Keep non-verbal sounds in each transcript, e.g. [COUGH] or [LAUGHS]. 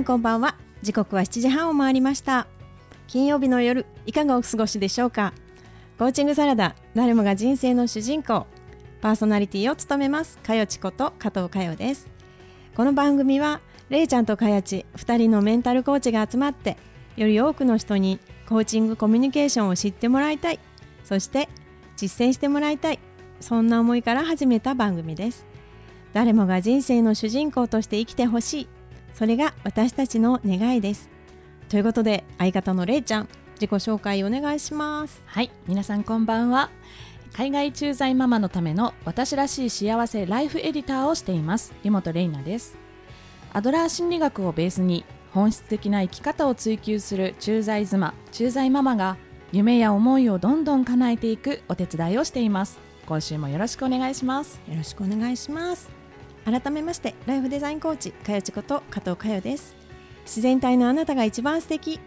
んこんばんは。時刻は7時半を回りました。金曜日の夜いかがお過ごしでしょうか？コーチングサラダ誰もが人生の主人公パーソナリティを務めますかよちこと加藤かよです。この番組はれいちゃんとかやち2人のメンタルコーチが集まってより多くの人にコーチングコミュニケーションを知ってもらいたいそして実践してもらいたいそんな思いから始めた番組です。誰もが人生の主人公として生きてほしいそれが私たちの願いです。ということで相方のれいちゃん自己紹介お願いします。はい皆さんこんばんは。海外駐在ママのための私らしい幸せライフエディターをしています。湯本玲奈です。アドラー心理学をベースに本質的な生き方を追求する駐在妻駐在ママが夢や思いをどんどん叶えていくお手伝いをしています。今週もよろしくお願いします。よろしくお願いします改めましてライフデザインコーチかよちこと加藤かよです。自然体のあなたが一番素敵。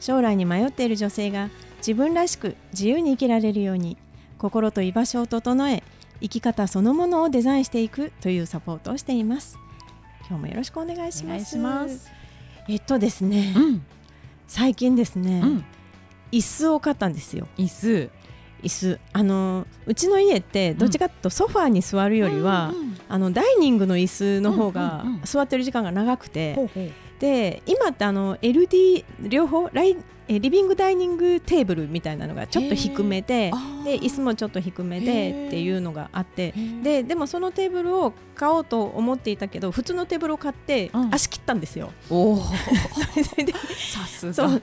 将来に迷っている女性が自分らしく自由に生きられるように心と居場所を整え生き方そのものをデザインしていくというサポートをしています。今日もよろしくお願いします。えっとですね、うん、最近ですね、うん、椅子を買ったんですよ。椅子椅子あのうちの家ってどっちかというとソファーに座るよりは、うん、あのダイニングの椅子の方が座ってる時間が長くて、で今ってあの LD 両方ライえリビングダイニングテーブルみたいなのがちょっと低めでで椅子もちょっと低めでっていうのがあってででもそのテーブルを買おうと思っていたけど普通のテーブルを買って足切ったんですよ。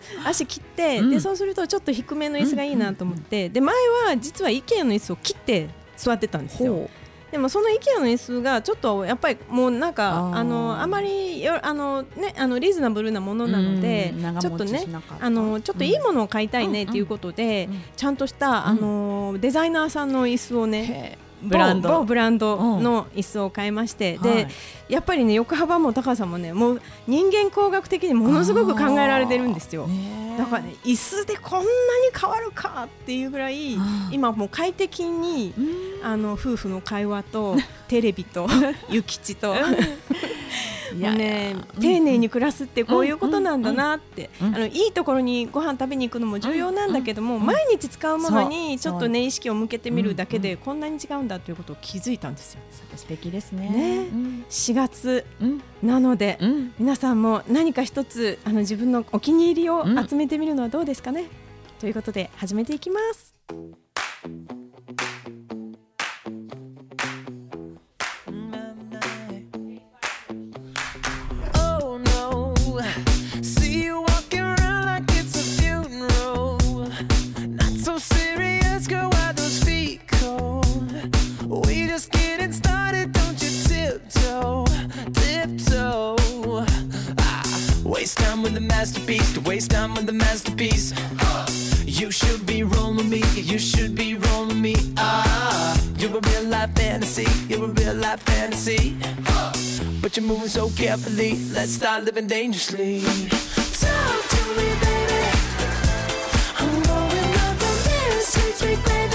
[LAUGHS] 足切って、うん、でそうするとちょっと低めの椅子がいいなと思って、で前は実は IKEA の椅子を切って座ってたんですよ。でもその IKEA の椅子がちょっとやっぱりもうなんかあのあまりよあのねあのリーズナブルなものなのでちょっとねあのちょっといいものを買いたいねっていうことでちゃんとしたあのデザイナーさんの椅子をねブランド。ブランドの椅子を買いまして、うん、で、はい、やっぱりね横幅も高さもねもう人間工学的にものすごく考えられてるんですよ。だからね椅子でこんなに変わるかっていうぐらい今もう快適にあの夫婦の会話と [LAUGHS] テレビと諭吉とね丁寧に暮らすってこういうことなんだなって、あのいいところにご飯食べに行くのも重要なんだけども、毎日使うものにちょっとね意識を向けてみるだけでこんなに違うんだということを気づいたんですよ。素敵ですね。ね、4月なので、皆さんも何か一つあの自分のお気に入りを集めてみるのはどうですかね、ということで始めていきます。Time with the masterpiece. You should be rolling me, you should be rolling me. Ah, you're a real life fantasy, you're a real life fantasy. But you're moving so carefully, let's start living dangerously. Talk to me, baby. I'm going up on this sweet, sweet baby.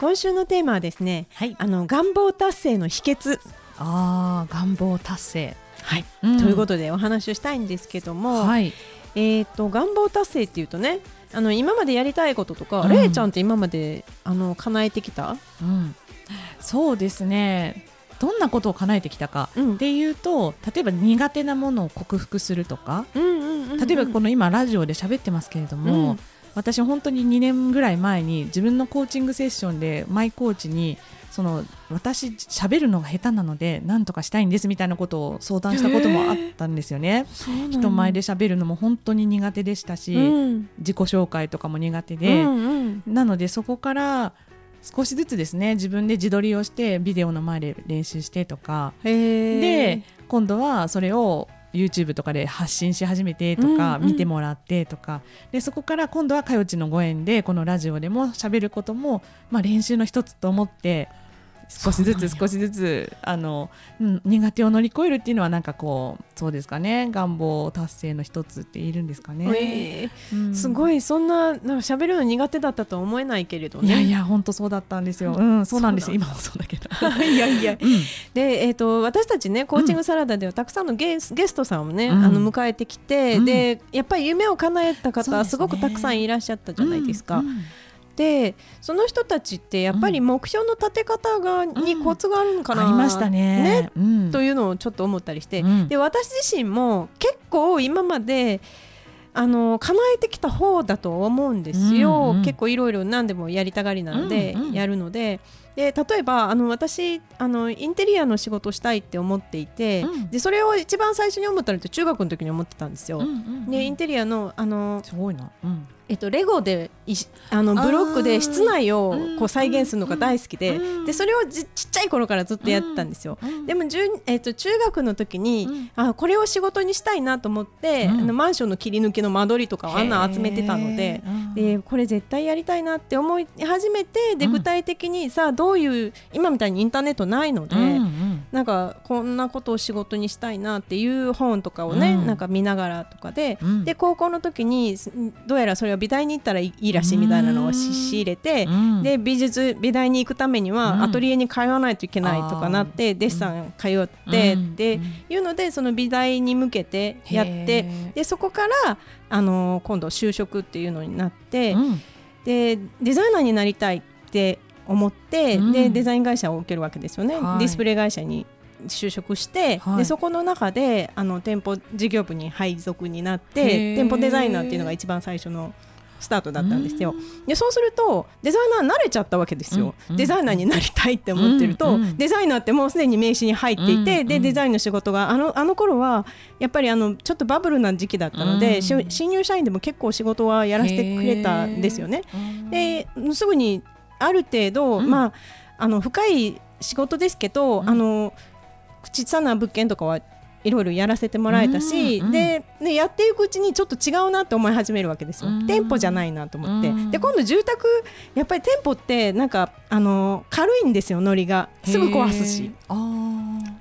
今週のテーマはですね、はい。あの願望達成の秘訣。ああ願望達成。はい、うん。ということでお話をしたいんですけども、はい。えっ、と願望達成っていうとねあの今までやりたいこととか、うん。れいちゃんって今まであの叶えてきた、うん、そうですね。どんなことを叶えてきたかうん。っていうと例えば苦手なものを克服するとかうんうんうんうん。例えばこの今ラジオで喋ってますけれども、うん私本当に2年ぐらい前に自分のコーチングセッションでマイコーチにその私喋るのが下手なので何とかしたいんですみたいなことを相談したこともあったんですよね。人前で喋るのも本当に苦手でしたし、うん。自己紹介とかも苦手で、うんうん。なのでそこから少しずつですね自分で自撮りをしてビデオの前で練習してとか。で今度はそれを YouTube とかで発信し始めてとか、うんうん。見てもらってとか。でそこから今度はかよちのご縁でこのラジオでも喋ることも、まあ、練習の一つと思って少しずつ少しずつあの、うん、苦手を乗り越えるっていうのはなんかこうそうですかね願望達成の一つって言えるんですかね。えうんーすごいそんななんか喋るの苦手だったとは思えないけれどね。いやいや本当そうだったんですよ。うん、そうなんです。今もそうだけど。[LAUGHS] いやいやうんで、えー、と私たちねコーチングサラダではたくさんのゲス,、ゲストさんをね、うんあの迎えてきて、うんでやっぱり夢を叶えた方、すごくたくさんいらっしゃったじゃないですか。うんでその人たちってやっぱり目標の立て方が、にコツがあるのかな、ありましたね。ねうん。というのをちょっと思ったりして、うん。で私自身も結構今まであの叶えてきた方だと思うんですよ、うんうん結構いろいろ何でもやりたがりなので、うんうん。やるので。で例えばあの私あのインテリアの仕事をしたいって思っていて、うん。でそれを一番最初に思ったのって中学の時に思ってたんですよ。うんうん。でインテリアのあの、すごいな。うんえっと、レゴでいしあのブロックで室内をうん。こう再現するのが大好きで,、うん。でそれをじちっちゃい頃からずっとやってたんですよ。うん。でも、じゅんえっと中学の時に、うん。あこれを仕事にしたいなと思って、うん。あのマンションの切り抜きの間取りとかをあんな集めてたのででこれ絶対やりたいなって思い始めてでうん。具体的にさあどういう今みたいにインターネットないので、なんかこんなことを仕事にしたいなっていう本とかをね、うん。なんか見ながらとかで、うん。で高校の時にすどうやらそれは美大に行ったらいいらしいみたいなのを仕入れて、うん。で美術美大に行くためにうん。はアトリエに通わないといけないとかなって、デッサン通って、うん。で、うん。いうのでその美大に向けてやってでそこからあの今度就職っていうのになって、うん。でデザイナーになりたいって思って、うん。でデザイン会社を受けるわけですよね、はい。ディスプレイ会社に就職して、はい。でそこの中であの店舗事業部に配属になっへてー。店舗デザイナーっていうのが一番最初のスタートだったんですよ。でそうするとデザイナーに慣れちゃったわけですよ、うん。デザイナーになりたいって思ってると、うん。デザイナーってもうすでに名刺に入っていて、うん。でデザインの仕事があのあの頃はやっぱりあのちょっとバブルな時期だったので、うん。し新入社員でも結構仕事はやらせてくれたんですよね。ですぐにある程度、うん。まああの深い仕事ですけど、うん。あの小さな物件とかはいろいろやらせてもらえたし、うん。うん。ででやっていくうちにちょっと違うなって思い始めるわけですよ、うん。店舗じゃないなと思って、うん。で今度住宅やっぱり店舗ってなんかあの軽いんですよノリが。すぐ壊すし。あー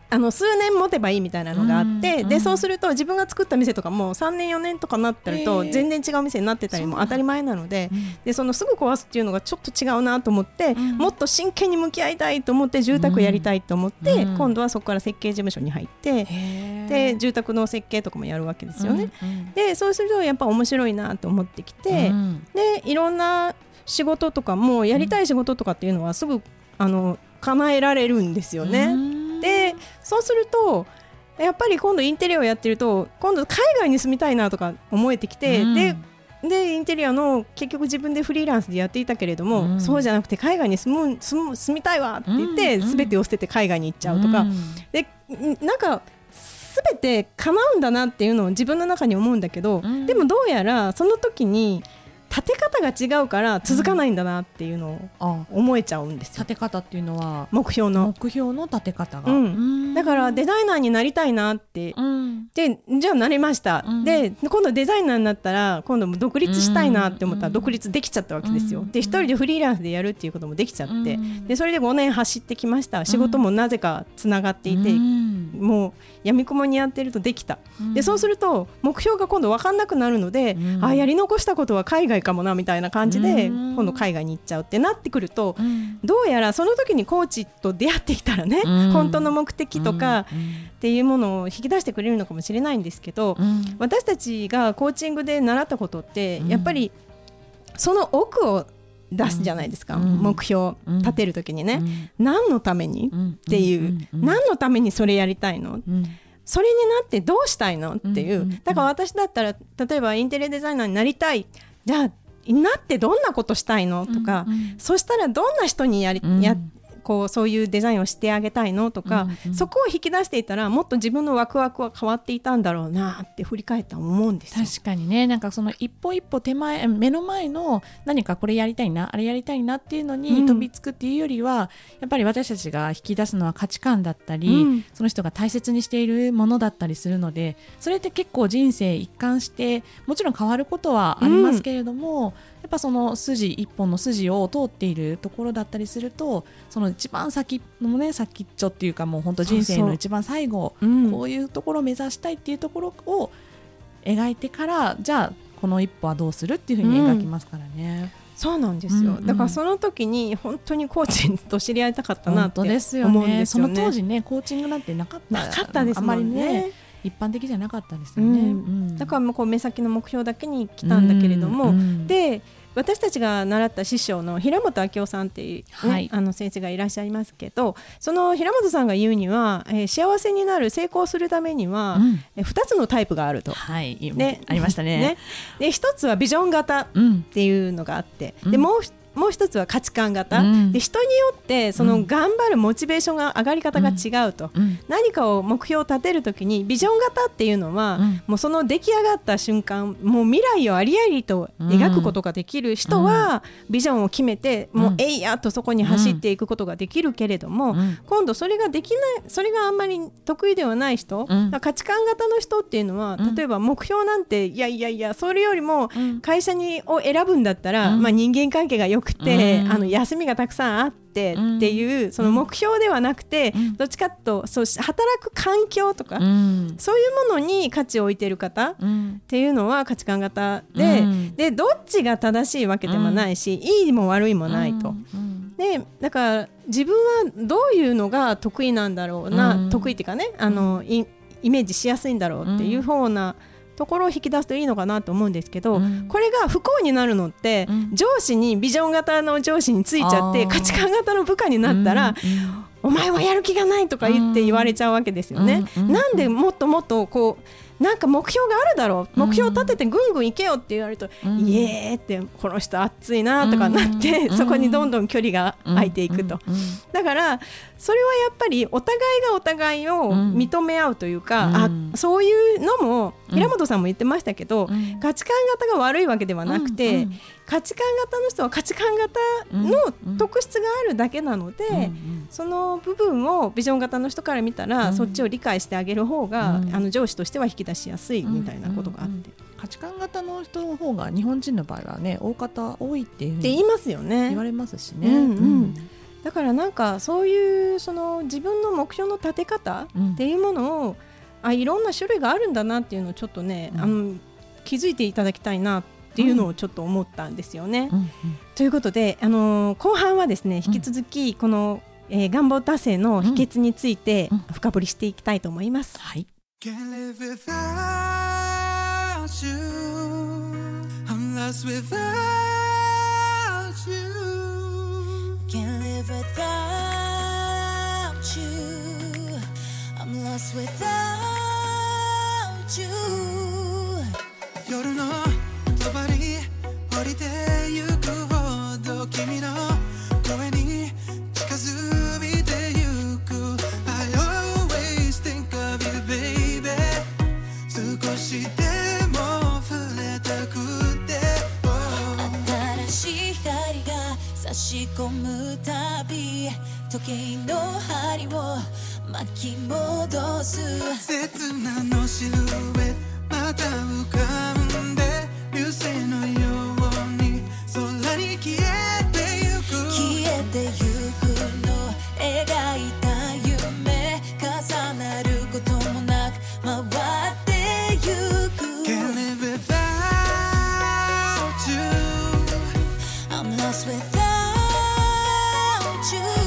あの数年持てばいいみたいなのがあって、うん。うんでそうすると自分が作った店とかも3年4年とかなってると全然違う店になってたりも当たり前なのでうん。でそのすぐ壊すっていうのがちょっと違うなと思って、うん。もっと真剣に向き合いたいと思って住宅やりたいと思って、うん。今度はそこから設計事務所に入って、で住宅の設計とかもやるわけですよね。でそうするとやっぱ面白いなと思ってきて、うん。でいろんな仕事とかもやりたい仕事とかっていうのはすぐあの叶えられるんですよね。うんでそうするとやっぱり今度インテリアをやってると今度海外に住みたいなとか思えてきて、うん。ででインテリアの結局自分でフリーランスでやっていたけれども、うん。そうじゃなくて海外に住む住む住みたいわって言って、うん。うん。全てを捨てて海外に行っちゃうとか、ん。でんなんか全て叶うんだなっていうのを自分の中に思うんだけど、うん。でもどうやらその時に立て方が違うから続かないんだなっていうのをあ。思えちゃうんですよ、立て方っていうのは？目標の。目標の立て方。が、うん。だからデザイナーになりたいなって。うん。でじゃあなれました、うん。で今度デザイナーになったら今度も独立したいなって思ったらうん。独立できちゃったわけですよ、うん。で一人でフリーランスでやるっていうこともできちゃって、うん。でそれで5年走ってきました。仕事もなぜかつながっていて、うん。もうやみくもにやってるとできた、うん、でそうすると目標が今度分かんなくなるので、うん、あやり残したことは海外かもなみたいな感じで、今度海外に行っちゃうってなってくると、どうやらその時にコーチと出会っていたらね、本当の目的とかっていうものを引き出してくれるのかもしれないんですけど、私たちがコーチングで習ったことってやっぱりその奥を出すじゃないですか、うん、目標立てる時にね、うん、何のために、っていう、何のためにそれやりたいの、それになってどうしたいの？っていう、だから私だったら例えばインテリアデザイナーになりたいじゃあなってどんなことしたいの？とか、そしたらどんな人にやり、やこうそういうデザインをしてあげたいのとか、うんうん、そこを引き出していたらもっと自分のワクワクは変わっていたんだろうなって振り返った思うんです確かにね。なんかその一歩一歩手前目の前の何かこれやりたいなあれやりたいなっていうのに飛びつくっていうよりは、うん、やっぱり私たちが引き出すのは価値観だったり、うん、その人が大切にしているものだったりするのでそれって結構人生一貫してもちろん変わることはありますけれども、やっぱその筋一本の筋を通っているところだったりするとその一番先のね先っちょっていうかもう本当人生の一番最後こういうところを目指したいっていうところを描いてからじゃあこの一歩はどうするっていうふうに描きますからね。うん。そうなんですよ、うんうん、だからその時に本当にコーチと知り合いたかったなって思うんですよね、ね、その当時ねコーチングなんてなかったなかったですもんね、ね、一般的じゃなかったですよね、うん。うん、だからこう目先の目標だけに来たんだけれども、うんうん、で私たちが習った師匠の平本明夫さんっていう、ねはい、あの先生がいらっしゃいますけどその平本さんが言うには、えー、幸せになる成功するためには、うん、え2つのタイプがあると。はい、ね、ありましたね。[LAUGHS] ね。で1つはビジョン型っていうのがあって、うん、でもうもう一つは価値観型、うん、で人によってその頑張るモチベーションが上がり方が違うと、うん、何かを目標を立てるときにビジョン型っていうのは、うん、もうその出来上がった瞬間もう未来をありありと描くことができる人は、ビジョンを決めてもうえいやとそこに走っていくことができるけれども、今度それができないそれがあんまり得意ではない人、価値観型の人っていうのは例えば目標なんていやいやいやそれよりも会社にを選ぶんだったら、まあ、人間関係がよくくて、うん、あの休みがたくさんあってっていう、その目標ではなくて、どっちかとそう働く環境とか、そういうものに価値を置いてる方っていうのは価値観型で,、でどっちが正しいわけでもないし、いいも悪いもないと。でだから自分はどういうのが得意なんだろうな、得意っていうかねあのイメージしやすいんだろうっていう方な、うんところを引き出すといいのかなと思うんですけど、うん、これが不幸になるのって、うん、上司にビジョン型の上司についちゃって価値観型の部下になったら、お前はやる気がないとか言って言われちゃうわけですよね。なんでもっともっとこうなんか目標があるだろう。目標立ててぐんぐん行けよって言われると、うん、イエーってこの人熱いなとかなって、うん、[LAUGHS] そこにどんどん距離が空いていくと、だからそれはやっぱりお互いがお互いを認め合うというか、あそういうのも平本さんも言ってましたけど、価値観型が悪いわけではなくて、価値観型の人は価値観型の特質があるだけなので、その部分をビジョン型の人から見たら、そっちを理解してあげる方が、あの上司としては引き出しやすいみたいなことがあって。価値観型の人の方が日本人の場合はね大方多いっていうって言いますよね。言われますしね。うんうん。だからなんかそういうその自分の目標の立て方っていうものを、うん、あいろんな種類があるんだなっていうのをちょっとね、うん、あの気づいていただきたいなっていうのをちょっと思ったんですよね。うんうん、ということで、あのー、後半はですね引き続きこの、えー、願望達成の秘訣について深掘りしていきたいと思います。はい。夜の君の声に近づいてゆく。I always think of you baby. 少しでも触れたくて、新しい光が差し込むたび時計の針を巻き戻す。切なのシルエット you.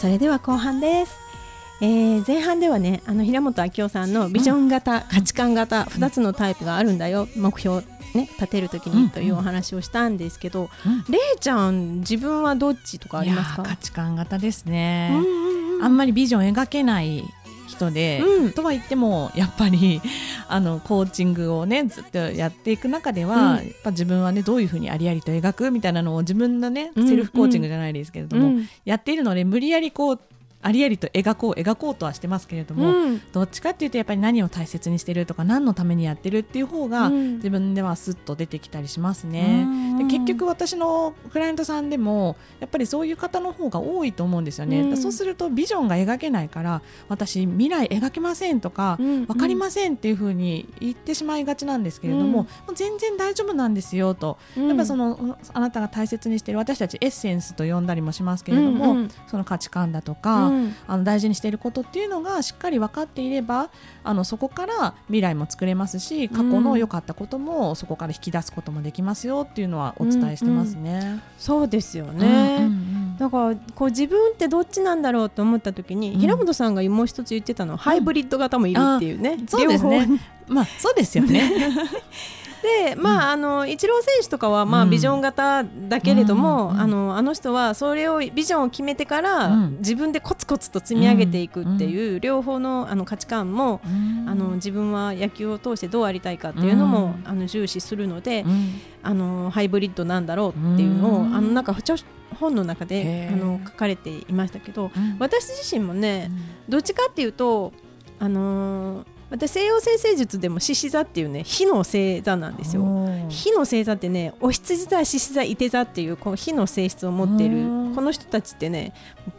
それでは後半です、えー前半ではねあの平本明夫さんのビジョン型、価値観型2つのタイプがあるんだよ。目標ね立てるときにというお話をしたんですけど、れいちゃん自分はどっちとかありますか？いやー価値観型ですね、うんうんうん。あんまりビジョン描けない人で、うん。とは言ってもやっぱり [LAUGHS] あのコーチングをねずっとやっていく中では、うん。やっぱ自分はねどういうふうにありありと描くみたいなのを自分のね、うん。セルフコーチングじゃないですけれども、うん。やっているので無理やりこうありありと描こう描こうとはしてますけれども、うん。どっちかっていうとやっぱり何を大切にしてるとか何のためにやってるっていう方が、うん。自分ではスッと出てきたりしますね。で結局私のクライアントさんでもやっぱりそういう方の方が多いと思うんですよね。うん。そうするとビジョンが描けないから私未来描けませんとか、うん。分かりませんっていうふうに言ってしまいがちなんですけれども、うん。もう全然大丈夫なんですよと、うん。やっぱそのあなたが大切にしている私たちエッセンスと呼んだりもしますけれども、うんうん。その価値観だとか、うんあの大事にしていることっていうのがしっかり分かっていればあのそこから未来も作れますし過去の良かったこともそこから引き出すこともできますよっていうのはお伝えしてますね。そうですよね、うんうんうん。だからこう自分ってどっちなんだろうと思った時に、うん。平本さんがもう一つ言ってたのは、ハイブリッド型もいるっていうね、そうです両方。ね。まあそうですよね。[LAUGHS] でまあ、あのイチロー選手とかは、まあ、うん。ビジョン型だけれども、あのあの人はそれをビジョンを決めてから、うん。自分でコツコツと積み上げていくっていう、両方のあの価値観も、あの自分は野球を通してどうありたいかっていうのも、うん。あの重視するので、うん。あのハイブリッドなんだろうっていうのを、うん。あのなんか著本の中であの書かれていましたけどうん。私自身もね、どっちかっていうと、あのー私西洋先生術でも獅子座っていうね火の星座なんですよ。火の星座ってねお羊座獅子座いて座っていうこう火の性質を持っているうんこの人たちってね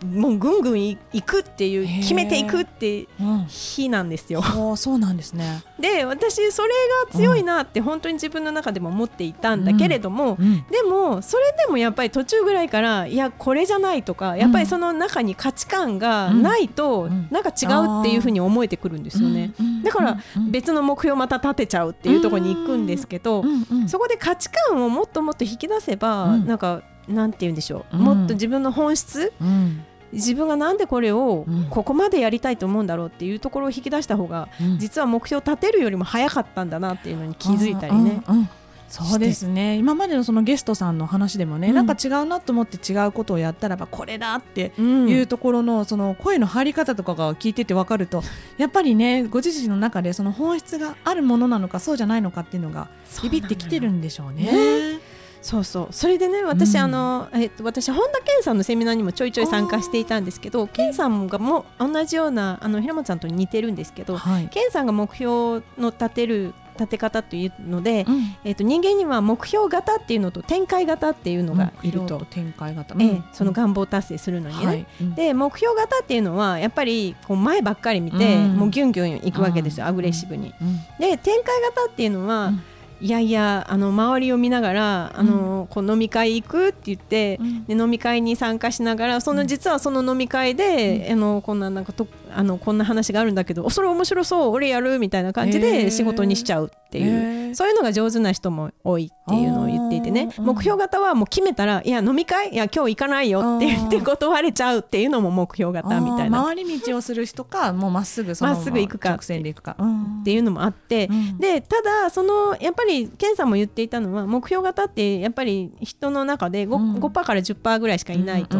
もうぐんぐんい行くっていう決めていくってうん。火なんですよ。おーそうなんですね。[LAUGHS] で私それが強いなって本当に自分の中でも思っていたんだけれども、うん。でもそれでもやっぱり途中ぐらいからいやこれじゃないとかやっぱりその中に価値観がないとうん。なんか違うっていうふうに思えてくるんですよね。うんだからうん。別の目標をまた立てちゃうっていうところに行くんですけど、そこで価値観をもっともっと引き出せば、うん。なんかなんて言うんでしょう、うんもっと自分の本質うん。自分がなんでこれをうん。ここまでやりたいと思うんだろうっていうところを引き出した方がうん。実は目標を立てるよりも早かったんだなっていうのに気づいたりね。うん。うん。うんそうですね。今までのそのゲストさんの話でもね、うん。なんか違うなと思って違うことをやったらばこれだってうん。いうところのその声の入り方とかが聞いてて分かるとやっぱりねご自身の中でその本質があるものなのかそうじゃないのかっていうのがビビってきてるんでしょうね。そうそう。それでね私、うん。あのえっと私本田健さんのセミナーにもちょいちょい参加していたんですけど健さんがも同じようなあの平本さんと似てるんですけどはい。健さんが目標の立てる立て方というので、うん。えっと人間には目標型っていうのと展開型っていうのがいると、色と展開型、ええその願望達成するのにね。はい。うん。で目標型っていうのはやっぱりこう前ばっかり見て、うん。もうギュンギュンいくわけですよ、うん。アグレッシブに。うん。で展開型っていうのは、うんいやいやあの周りを見ながらあの、こう飲み会行くって言って、うん。で飲み会に参加しながらその実はその飲み会で、あのこんななんかとあのこんな話があるんだけどそれ面白そう俺やるみたいな感じで仕事にしちゃうっていう。そういうのが上手な人も多いっていうのを言っていてね。目標型はもう決めたらいや飲み会いや今日行かないよって言って断れちゃうっていうのも目標型みたいな。回り道をする人かもうまっすぐまっすぐ行くか直線で行くか。っていうのもあって、でただそのやっぱり健さんも言っていたのは目標型ってやっぱり人の中で 5%, 5から10%ぐらいしかいないと、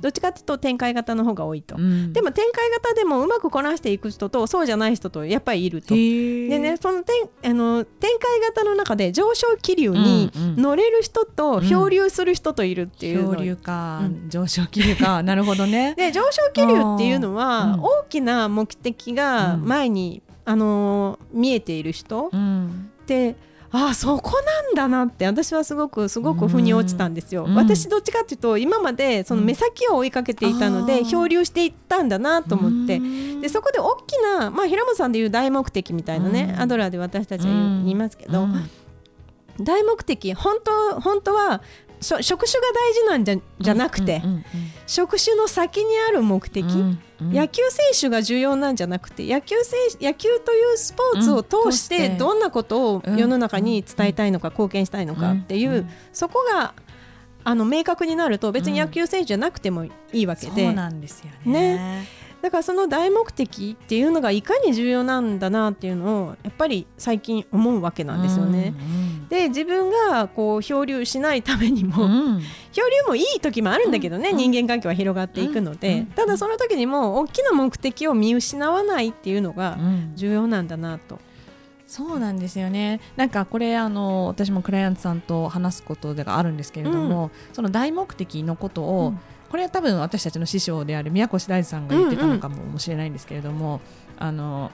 どっちかっていうと展開型の方が多いと、でも展開型でもうまくこなしていく人とそうじゃない人とやっぱりいると。でねその展あの展開型の中で上昇気流に乗れる人と漂流する人といるっていうの、漂流か、上昇気流か。[LAUGHS] なるほどね。で上昇気流っていうのは、大きな目的が前に、あの見えている人、でああそこなんだなって私はすごくすごく腑に落ちたんですよ、うん、私どっちかっていうと今までその目先を追いかけていたので、漂流していったんだなと思って。でそこで大きな、まあ、平本さんでいう大目的みたいなね、アドラーで私たちは言いますけど、大目的本当本当は職種が大事なんじゃじゃなくて、職種の先にある目的、うんうん、野球選手が重要なんじゃなくて野球選野球というスポーツを通してどんなことを世の中に伝えたいのか、貢献したいのかっていう、そこがあの明確になると別に野球選手じゃなくてもいいわけで。そうなんですよね。ね。だからその大目的っていうのがいかに重要なんだなっていうのをやっぱり最近思うわけなんですよね。うんうん、で自分がこう漂流しないためにも、うん、漂流もいい時もあるんだけどね、うん、人間関係は広がっていくので、うん、ただその時にも大きな目的を見失わないっていうのが重要なんだなと。そうなんですよね。なんかこれあの私もクライアントさんと話すことがあるんですけれども、その大目的のことを、これは多分私たちの師匠である宮越大地さんが言ってたのかもしれないんですけれども、うんうん、あの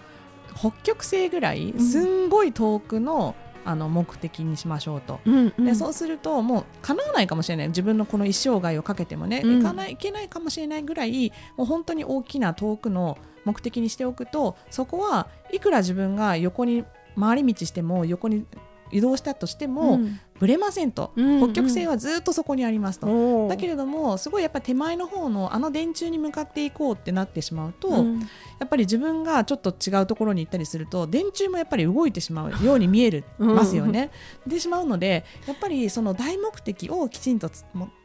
北極星ぐらいすんごい遠くの、あの目的にしましょうと、うんうん、でそうするともう叶わないかもしれない。自分のこの一生涯をかけてもね、うん、いかないいけないかもしれないぐらいもう本当に大きな遠くの目的にしておくとそこはいくら自分が横に回り道しても横に移動したとしても、うん、ぶれませんと、北極星はずっとそこにありますと。だけれどもすごいやっぱ手前の方のあの電柱に向かっていこうってなってしまうと、うん、やっぱり自分がちょっと違うところに行ったりすると電柱もやっぱり動いてしまうように見えるますよね。でしまうのでやっぱりその大目的をきちんと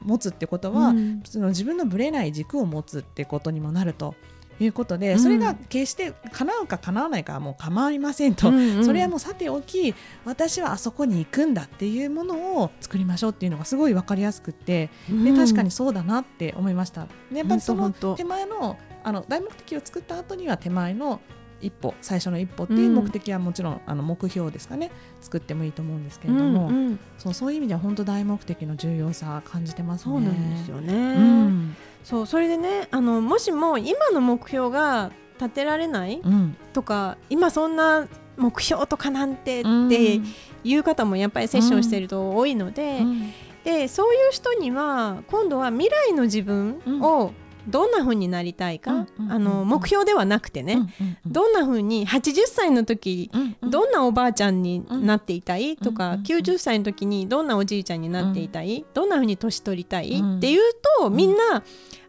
持つってことは、その自分のぶれない軸を持つってことにもなると。いうことで、それが決して叶うか叶わないかはもう構いませんと、うんうん、それはもうさておき私はあそこに行くんだっていうものを作りましょうっていうのがすごい分かりやすくて、で確かにそうだなって思いました。でやっぱりその手前のあの大目的を作った後には手前の一歩最初の一歩っていう目的はもちろん、あの目標ですかね。作ってもいいと思うんですけれども、うんうん、そうそういう意味では本当大目的の重要さ感じてますね。そうなんですよね、うんそうそれでねあのもしも今の目標が立てられない、うん、とか今そんな目標とかなんてっていう方もやっぱりセッションしてると多いので、うん、でそういう人には今度は未来の自分をどんな風になりたいか、あの目標ではなくてね、どんな風に80歳の時、どんなおばあちゃんになっていたいとか、90歳の時にどんなおじいちゃんになっていたい、どんな風に年取りたいっていうとみんな、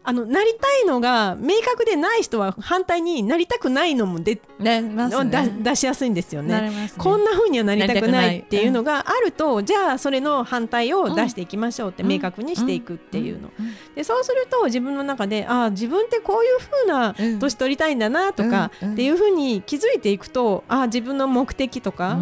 あのなりたいのが明確でない人は反対になりたくないのもで、ね。ね、出しやすいんですよね、ね、こんなふうにはなりたくないっていうのがあると、うん、じゃあそれの反対を出していきましょうって明確にしていくっていうの、でそうすると自分の中でああ自分ってこういうふうな年取りたいんだなとかっていうふうに気づいていくとああ自分の目的とか、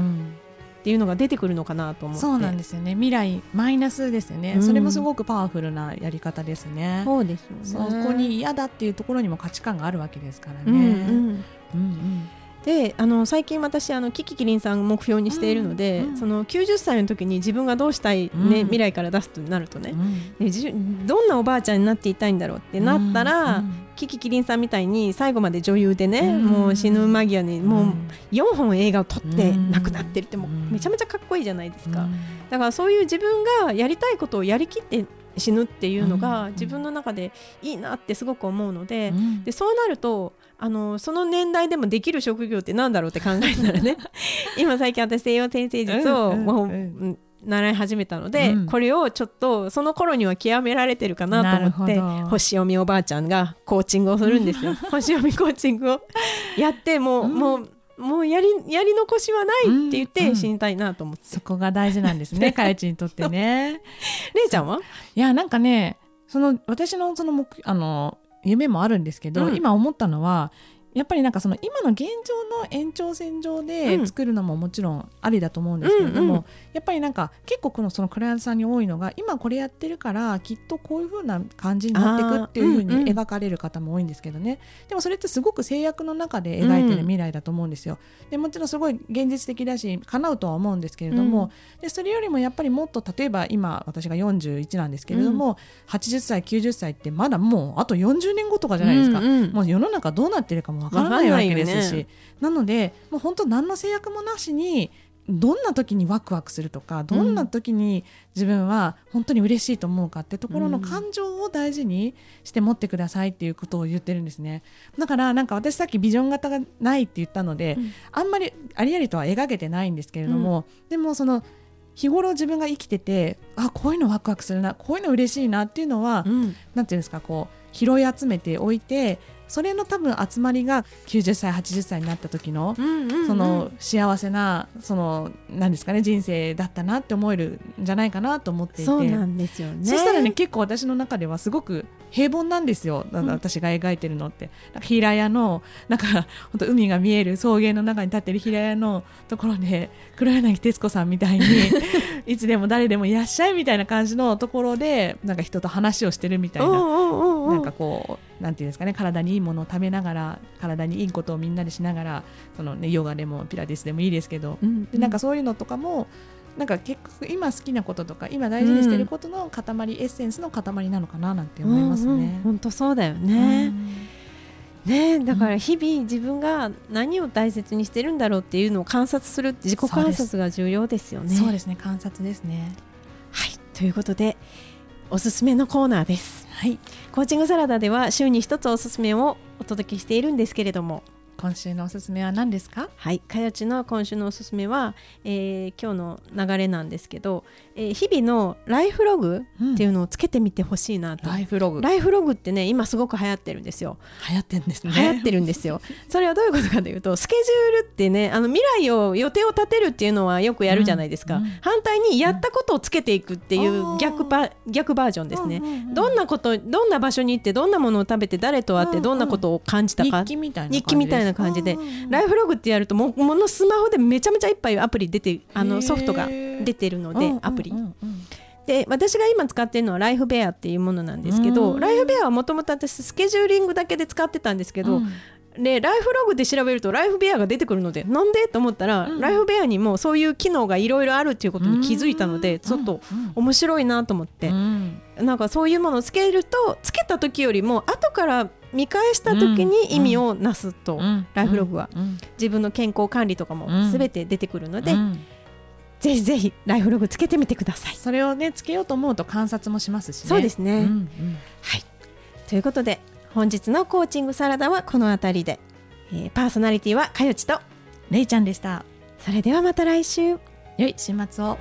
っていうのが出てくるのかなと思って。そうなんですよね。未来マイナスですよね、うん、それもすごくパワフルなやり方ですね。そうですよね。そこに嫌だっていうところにも価値観があるわけですからね、うんうん、うんうんであの最近私あのキキキリンさんを目標にしているので、うんうん、その90歳の時に自分がどうしたい、ね、うん、未来から出すとなるとね、ねどんなおばあちゃんになっていたいんだろうってなったら、キキキリンさんみたいに最後まで女優でね、もう死ぬ間際にもう4本映画を撮って亡くなってるってもうめちゃめちゃかっこいいじゃないですか、だからそういう自分がやりたいことをやりきって死ぬっていうのが自分の中でいいなってすごく思うので,、でそうなるとあのその年代でもできる職業ってなんだろうって考えたらね [LAUGHS] 今最近私西洋先生術を、もう習い始めたので、うん。これをちょっとその頃には極められてるかなと思って星読みおばあちゃんがコーチングをするんですよ。[LAUGHS] 星読みコーチングをやってもう、うん。もうもうやりやり残しはないって言っうん。うん。て死にたいなと思って、そこが大事なんですねかよちにとってね。[LAUGHS] れいちゃんは？いやなんかねその私のその目あの夢もあるんですけど、うん。今思ったのはやっぱりなんかその今の現状の延長線上でうん。作るのももちろんありだと思うんですけれども、うんうんやっぱりなんか結構このそのクライアントさんに多いのが今これやってるからきっとこういう風な感じになっていくっていう風にあーうんうん。描かれる方も多いんですけどね、でもそれってすごく制約の中で描いてる未来だと思うんですよ。でもちろんすごい現実的だし叶うとは思うんですけれども、でそれよりもやっぱりもっと例えば今私が41なんですけれども、80歳90歳ってまだもうあと40年後とかじゃないですか、うんうん。もう世の中どうなってるかもわからないわけですし。ないよなのでもう本当何の制約もなしにどんな時にワクワクするとかどんな時に自分は本当に嬉しいと思うかってところの感情を大事にして持ってくださいっていうことを言ってるんですね。だからなんか私さっきビジョン型がないって言ったので、うん。あんまりありありとは描けてないんですけれども、でもその日頃自分が生きててあこういうのワクワクするなこういうの嬉しいなっていうのは、うん。なんていうんですかこう拾い集めておいてそれの多分集まりが90歳80歳になった時の、その幸せなそのなんですかね人生だったなって思えるんじゃないかなと思っていて。そうなんですよね。そしたらね結構私の中ではすごく平凡なんですよ、私が描いてるのって。なんか平屋のなんか本当海が見える草原の中に立ってる平屋のところで黒柳徹子さんみたいに [LAUGHS] いつでも誰でもいらっしゃいみたいな感じのところでなんか人と話をしてるみたいな。なんかこうなんていうんですかね体にいいものを食べながら体にいいことをみんなでしながらその、ね、ヨガでもピラティスでもいいですけど、うんでなんかそういうのとかもなんか結局今好きなこととか今大事にしてることの塊、エッセンスの塊なのかななんて思いますね。本当そうだようね、んねだから日々自分が何を大切にしてるんだろうっていうのを観察する自己観察が重要ですよね。そうですね観察ですね。はいということでおすすめのコーナーです。はいコーチングサラダでは週に一つおすすめをお届けしているんですけれども今週のおすすめは何ですか？はい、かよちの今週のおすすめは、えー今日の流れなんですけど、えー日々のライフログっていうのをつけてみてほしいなと、ライフログ。ライフログってね今すごく流行ってるんですよ。流行ってるんですね。流行ってるんですよ。それはどういうことかというとスケジュールってねあの未来を予定を立てるっていうのはよくやるじゃないですか、うんうん反対にやったことをつけていくっていうんう逆パ逆バージョンですね、うんうんうんどんなことどんな場所に行ってどんなものを食べて誰と会ってうんうんどんなことを感じたか、日記みたいな感じ日記みたいな感じでライフログってやるともものスマホでめちゃめちゃいっぱいアプリ出てあのソフトが出てるのでアプリ。で私が今使ってるのはライフベアっていうものなんですけどうん。ライフベアはもともと私スケジューリングだけで使ってたんですけど、うん。でライフログで調べるとライフベアが出てくるのでなんで？と思ったら、うん。ライフベアにもそういう機能がいろいろあるっていうことに気づいたので、ちょっとうん面白いなと思って、うん。なんかそういうものをつけるとつけた時よりも後から見返した時に意味をなすと、うん。ライフログは。うん。自分の健康管理とかもうん。全て出てくるので、うん。ぜひぜひライフログつけてみてください。それをねつけようと思うと観察もしますしね。そうですね、うんうん。はい、ということで本日のコーチングサラダはこの辺りで、えーパーソナリティはかよちと。れいちゃんでした。それではまた来週。良い週末を。